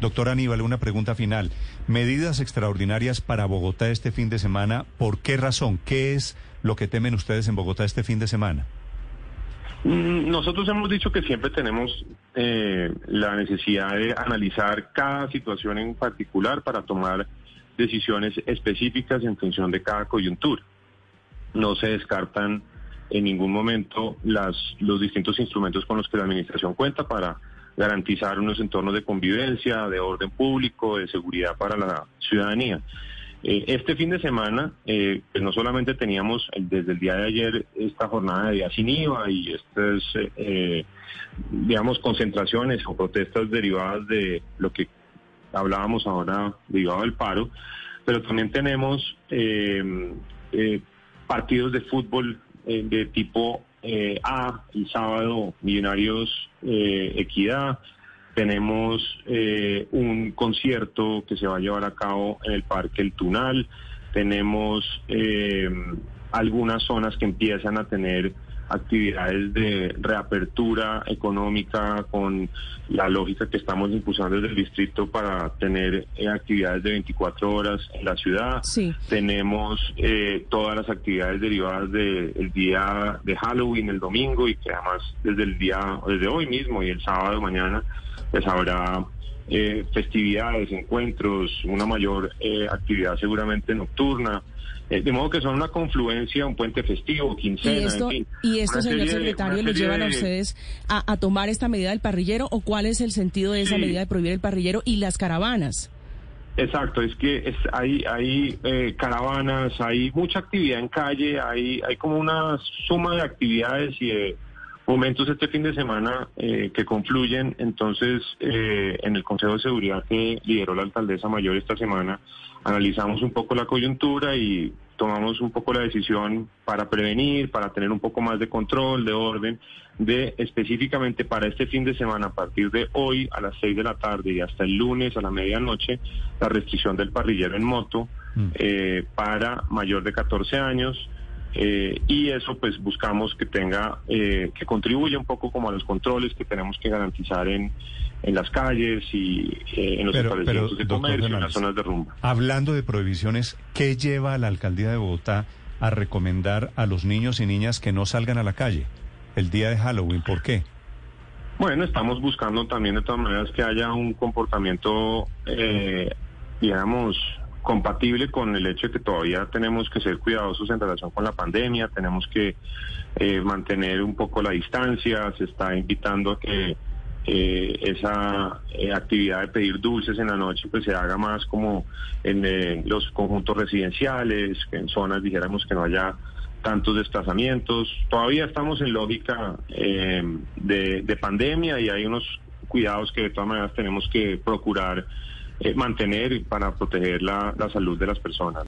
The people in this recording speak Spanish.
Doctor Aníbal, una pregunta final. Medidas extraordinarias para Bogotá este fin de semana. ¿Por qué razón? ¿Qué es lo que temen ustedes en Bogotá este fin de semana? Mm, nosotros hemos dicho que siempre tenemos eh, la necesidad de analizar cada situación en particular para tomar decisiones específicas en función de cada coyuntura. No se descartan en ningún momento las, los distintos instrumentos con los que la Administración cuenta para garantizar unos entornos de convivencia, de orden público, de seguridad para la ciudadanía. Eh, este fin de semana, eh, pues no solamente teníamos desde el día de ayer esta jornada de día sin IVA y estas, eh, digamos, concentraciones o protestas derivadas de lo que hablábamos ahora, derivado del paro, pero también tenemos partidos de fútbol de tipo A, el sábado, Millonarios Equidad, tenemos eh, un concierto que se va a llevar a cabo en el Parque El Tunal. Tenemos eh, algunas zonas que empiezan a tener actividades de reapertura económica con la lógica que estamos impulsando desde el distrito para tener eh, actividades de 24 horas en la ciudad. Sí. Tenemos todas las actividades derivadas del día de Halloween el domingo y que además desde el día, desde hoy mismo y el sábado mañana pues habrá eh, festividades, encuentros, una mayor eh, actividad seguramente nocturna. Eh, de modo que son una confluencia, un puente festivo, quincena, ¿Y esto, ¿y esto señor secretario, lo llevan a ustedes a, tomar esta medida del parrillero o cuál es el sentido de esa medida de prohibir el parrillero y las caravanas? Exacto, es que es, hay, hay caravanas, hay mucha actividad en calle, hay, hay como una suma de actividades y de momentos este fin de semana eh, que confluyen. Entonces, eh, en el Consejo de Seguridad que lideró la alcaldesa mayor esta semana, analizamos un poco la coyuntura y tomamos un poco la decisión para prevenir, para tener un poco más de control, de orden, de específicamente para este fin de semana, a partir de hoy a las 6 de la tarde y hasta el lunes a la medianoche, la restricción del parrillero en moto mm. eh, para mayor de 14 años eh, y eso pues buscamos que tenga, eh, que contribuya un poco como a los controles que tenemos que garantizar en, en las calles y eh, en los establecimientos de comercio, en las zonas de rumba. Hablando de prohibiciones, ¿qué lleva a la alcaldía de Bogotá a recomendar a los niños y niñas que no salgan a la calle el día de Halloween? ¿Por qué? Bueno, estamos buscando también de todas maneras que haya un comportamiento, digamos, compatible con el hecho de que todavía tenemos que ser cuidadosos en relación con la pandemia, tenemos que eh, mantener un poco la distancia, se está invitando a que eh, esa eh, actividad de pedir dulces en la noche pues se haga más como en los conjuntos residenciales, en zonas dijéramos que no haya tantos desplazamientos. Todavía estamos en lógica de, de pandemia y hay unos cuidados que de todas maneras tenemos que procurar mantener para proteger la, la salud de las personas.